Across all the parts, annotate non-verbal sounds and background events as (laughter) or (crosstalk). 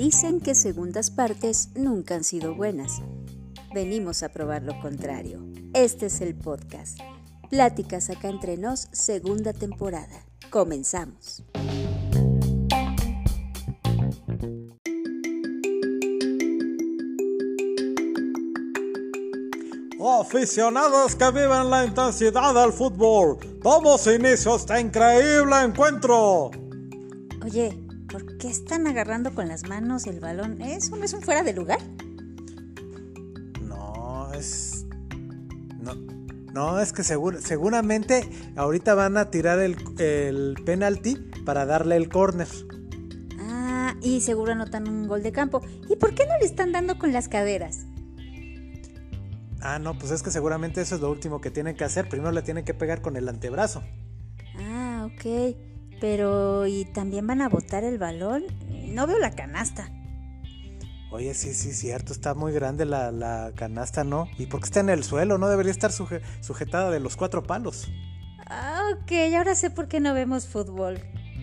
Dicen que segundas partes nunca han sido buenas. Venimos a probar lo contrario. Este es el podcast. Pláticas acá entre nos, segunda temporada. Comenzamos. Aficionados que viven la intensidad del fútbol, damos inicio este increíble encuentro. Oye, ¿por qué están agarrando con las manos el balón? ¿Eso no es un fuera de lugar? No, es. No, no es que seguramente ahorita van a tirar el, el penalti para darle el córner. Ah, y seguro anotan un gol de campo. ¿Y por qué no le están dando con las caderas? Ah, no, pues es que seguramente eso es lo último que tienen que hacer. Primero le tienen que pegar con el antebrazo. Ah, ok. Pero, ¿y también van a botar el balón? No veo la canasta. Oye, sí, sí, cierto, está muy grande la, canasta, ¿no? ¿Y por qué está en el suelo? No debería estar sujetada de los cuatro palos. Ah, ok, ahora sé por qué no vemos fútbol.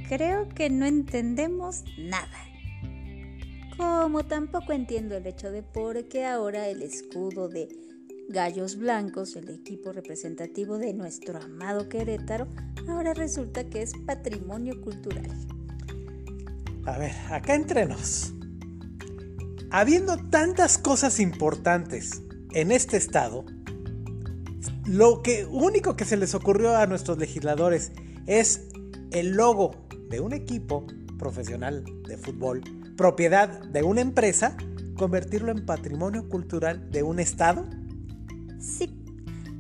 Creo que no entendemos nada. Como tampoco entiendo el hecho de por qué ahora el escudo de Gallos Blancos, el equipo representativo de nuestro amado Querétaro, ahora resulta que es patrimonio cultural. A ver, acá entre nos. Habiendo tantas cosas importantes en este estado, lo que único que se les ocurrió a nuestros legisladores es el logo de un equipo profesional de fútbol, propiedad de una empresa, convertirlo en patrimonio cultural de un estado Sí,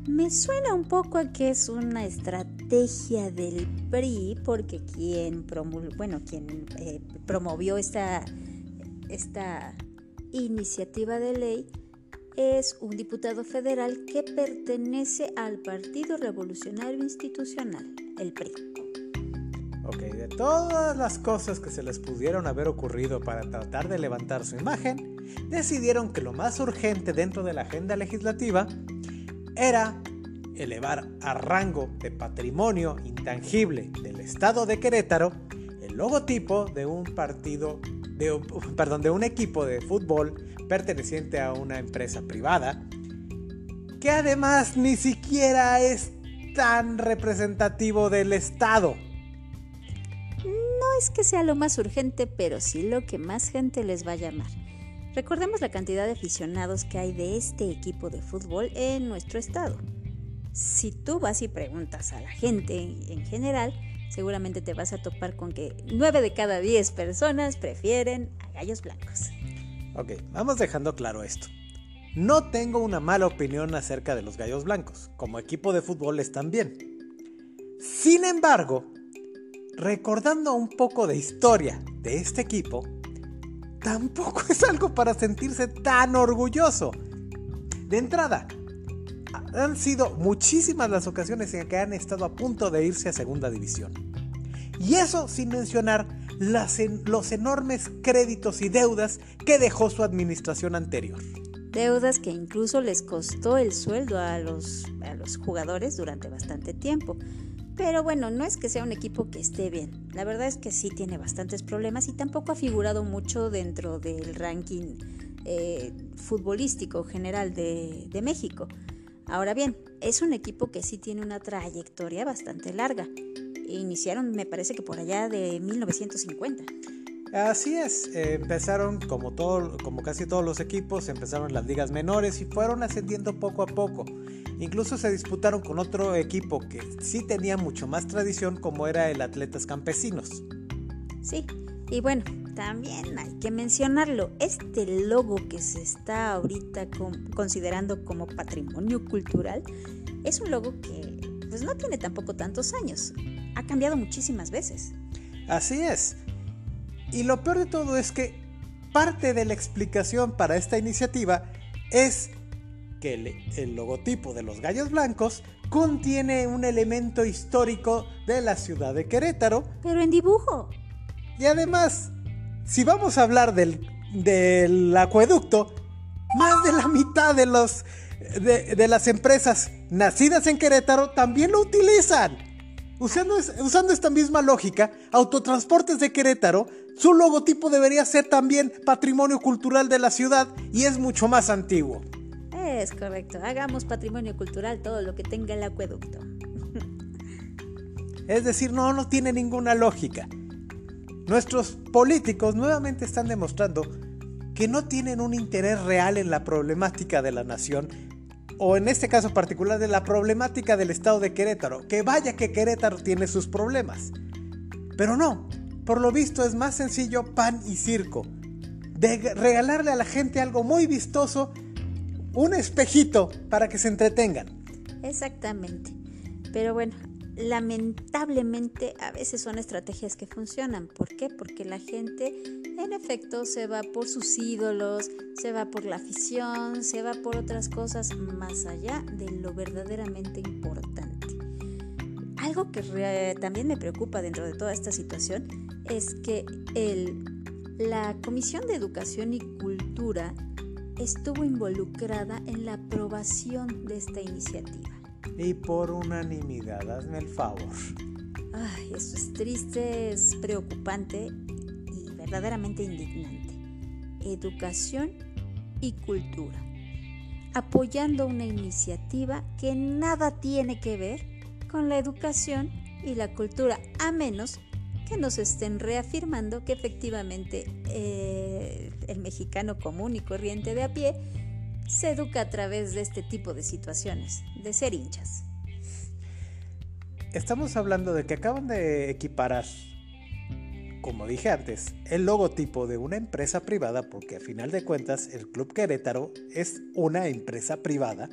me suena un poco a que es una estrategia del PRI porque quien, bueno, quien eh, promovió esta, esta iniciativa de ley es un diputado federal que pertenece al Partido Revolucionario Institucional, el PRI. Ok, de todas las cosas que se les pudieron haber ocurrido para tratar de levantar su imagen, decidieron que lo más urgente dentro de la agenda legislativa era elevar a rango de patrimonio intangible del Estado de Querétaro el logotipo de un partido, de, (laughs) perdón, de un equipo de fútbol perteneciente a una empresa privada, que además ni siquiera es tan representativo del Estado es que sea lo más urgente, pero sí lo que más gente les va a llamar. Recordemos la cantidad de aficionados que hay de este equipo de fútbol en nuestro estado. Si tú vas y preguntas a la gente en general, seguramente te vas a topar con que 9 de cada 10 personas prefieren a gallos blancos. Ok, vamos dejando claro esto. No tengo una mala opinión acerca de los gallos blancos, como equipo de fútbol están bien. Sin embargo, recordando un poco de historia de este equipo, tampoco (laughs) es algo para sentirse tan orgulloso. De entrada, han sido muchísimas las ocasiones en que han estado a punto de irse a segunda división. Y eso sin mencionar los enormes créditos y deudas que dejó su administración anterior. Deudas que incluso les costó el sueldo a los, a los jugadores durante bastante tiempo. Pero bueno, no es que sea un equipo que esté bien. La verdad es que sí tiene bastantes problemas y tampoco ha figurado mucho dentro del ranking eh, futbolístico general de, de México. Ahora bien, es un equipo que sí tiene una trayectoria bastante larga. Iniciaron, me parece que por allá de 1950. Así es, empezaron como, todo, como casi todos los equipos, empezaron las ligas menores y fueron ascendiendo poco a poco. Incluso se disputaron con otro equipo que sí tenía mucho más tradición como era el Atletas Campesinos. Sí, y bueno, también hay que mencionarlo, este logo que se está ahorita considerando como patrimonio cultural es un logo que pues no tiene tampoco tantos años, ha cambiado muchísimas veces. Así es, y lo peor de todo es que parte de la explicación para esta iniciativa es que el, logotipo de los gallos blancos contiene un elemento histórico de la ciudad de Querétaro. Pero en dibujo. Y además, si vamos a hablar del, del acueducto, más de la mitad de, los, de, de las empresas nacidas en Querétaro también lo utilizan. Usando, usando, esta misma lógica, Autotransportes de Querétaro, su logotipo debería ser también patrimonio cultural de la ciudad y es mucho más antiguo. Es correcto, hagamos patrimonio cultural todo lo que tenga el acueducto. Es decir, no, no tiene ninguna lógica. Nuestros políticos nuevamente están demostrando que no tienen un interés real en la problemática de la nación o en este caso particular de la problemática del estado de Querétaro, que vaya que Querétaro tiene sus problemas. Pero no, por lo visto es más sencillo pan y circo, de regalarle a la gente algo muy vistoso, un espejito para que se entretengan. Exactamente. Pero bueno, lamentablemente a veces son estrategias que funcionan. ¿Por qué? Porque la gente en efecto se va por sus ídolos, se va por la afición, se va por otras cosas más allá de lo verdaderamente importante. Algo que también me preocupa dentro de toda esta situación es que el, la Comisión de Educación y Cultura estuvo involucrada en la aprobación de esta iniciativa y por unanimidad, hazme el favor. Ay, esto es triste, es preocupante y verdaderamente indignante. Educación y cultura. Apoyando una iniciativa que nada tiene que ver con la educación y la cultura, a menos que nos estén reafirmando que efectivamente eh, el mexicano común y corriente de a pie se educa a través de este tipo de situaciones, de ser hinchas. Estamos hablando de que acaban de equiparar, como dije antes, el logotipo de una empresa privada, porque a final de cuentas el Club Querétaro es una empresa privada.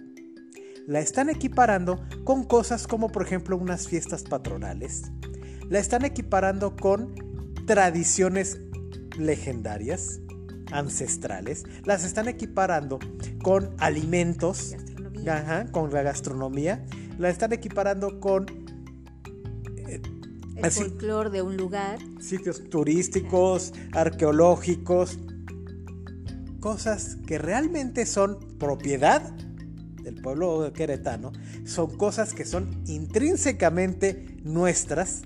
La están equiparando con cosas como por ejemplo unas fiestas patronales. La están equiparando con tradiciones legendarias ancestrales, las están equiparando con alimentos, con la gastronomía, la están equiparando con eh, el folclore de un lugar, sitios turísticos, arqueológicos, cosas que realmente son propiedad del pueblo queretano, son cosas que son intrínsecamente nuestras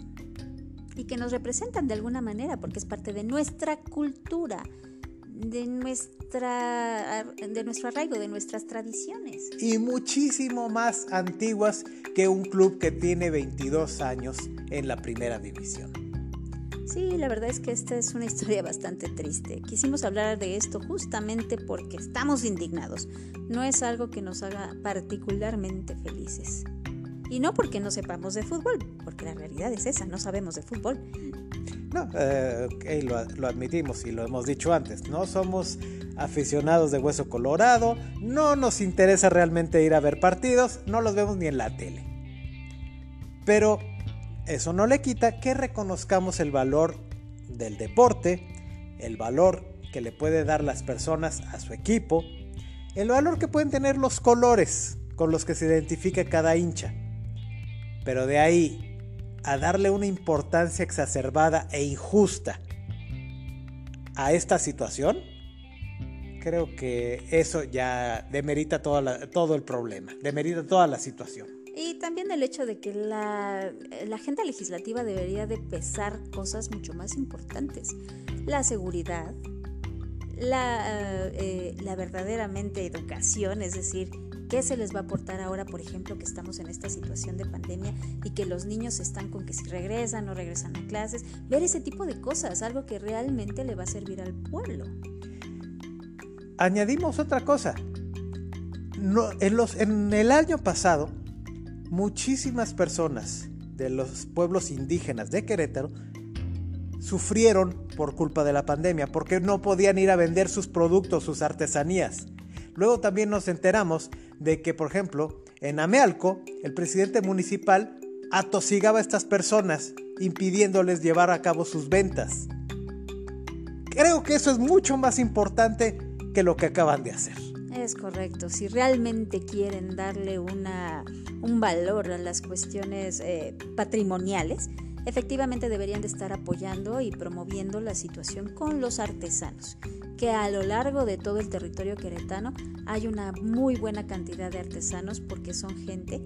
y que nos representan de alguna manera porque es parte de nuestra cultura de, nuestra, de nuestro arraigo, de nuestras tradiciones. Y muchísimo más antiguas que un club que tiene 22 años en la primera división. Sí, la verdad es que esta es una historia bastante triste. Quisimos hablar de esto justamente porque estamos indignados. No es algo que nos haga particularmente felices. Y no porque no sepamos de fútbol, porque la realidad es esa, no sabemos de fútbol. No, eh, lo, admitimos y lo hemos dicho antes, no somos aficionados de hueso colorado, no nos interesa realmente ir a ver partidos, no los vemos ni en la tele. Pero eso no le quita que reconozcamos el valor del deporte, el valor que le puede dar las personas a su equipo, el valor que pueden tener los colores con los que se identifica cada hincha. Pero de ahí a darle una importancia exacerbada e injusta a esta situación, creo que eso ya demerita todo el problema, demerita toda la situación. Y también el hecho de que la, agenda legislativa debería de pesar cosas mucho más importantes. La seguridad, la, eh, la verdaderamente educación, es decir, ¿Qué se les va a aportar ahora, por ejemplo, que estamos en esta situación de pandemia y que los niños están con que si regresan o regresan a clases? Ver ese tipo de cosas, algo que realmente le va a servir al pueblo. Añadimos otra cosa. en, el año pasado, muchísimas personas de los pueblos indígenas de Querétaro sufrieron por culpa de la pandemia, porque no podían ir a vender sus productos, sus artesanías. Luego también nos enteramos de que, por ejemplo, en Amealco, el presidente municipal atosigaba a estas personas, impidiéndoles llevar a cabo sus ventas. Creo que eso es mucho más importante que lo que acaban de hacer. Es correcto. Si realmente quieren darle una, un valor a las cuestiones eh, patrimoniales, efectivamente deberían de estar apoyando y promoviendo la situación con los artesanos, que a lo largo de todo el territorio queretano hay una muy buena cantidad de artesanos porque son gente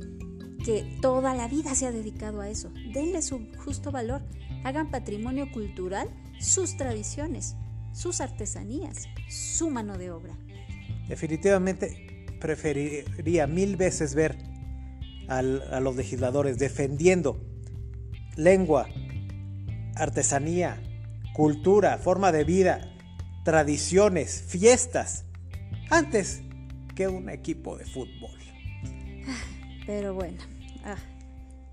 que toda la vida se ha dedicado a eso. Denle su justo valor. Hagan patrimonio cultural sus tradiciones, sus artesanías, su mano de obra. Definitivamente preferiría mil veces ver a los legisladores defendiendo lengua, artesanía, cultura, forma de vida, tradiciones, fiestas, antes que un equipo de fútbol. Pero bueno, ah,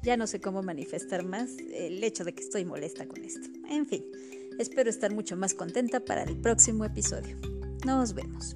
ya no sé cómo manifestar más el hecho de que estoy molesta con esto. En fin, espero estar mucho más contenta para el próximo episodio. Nos vemos.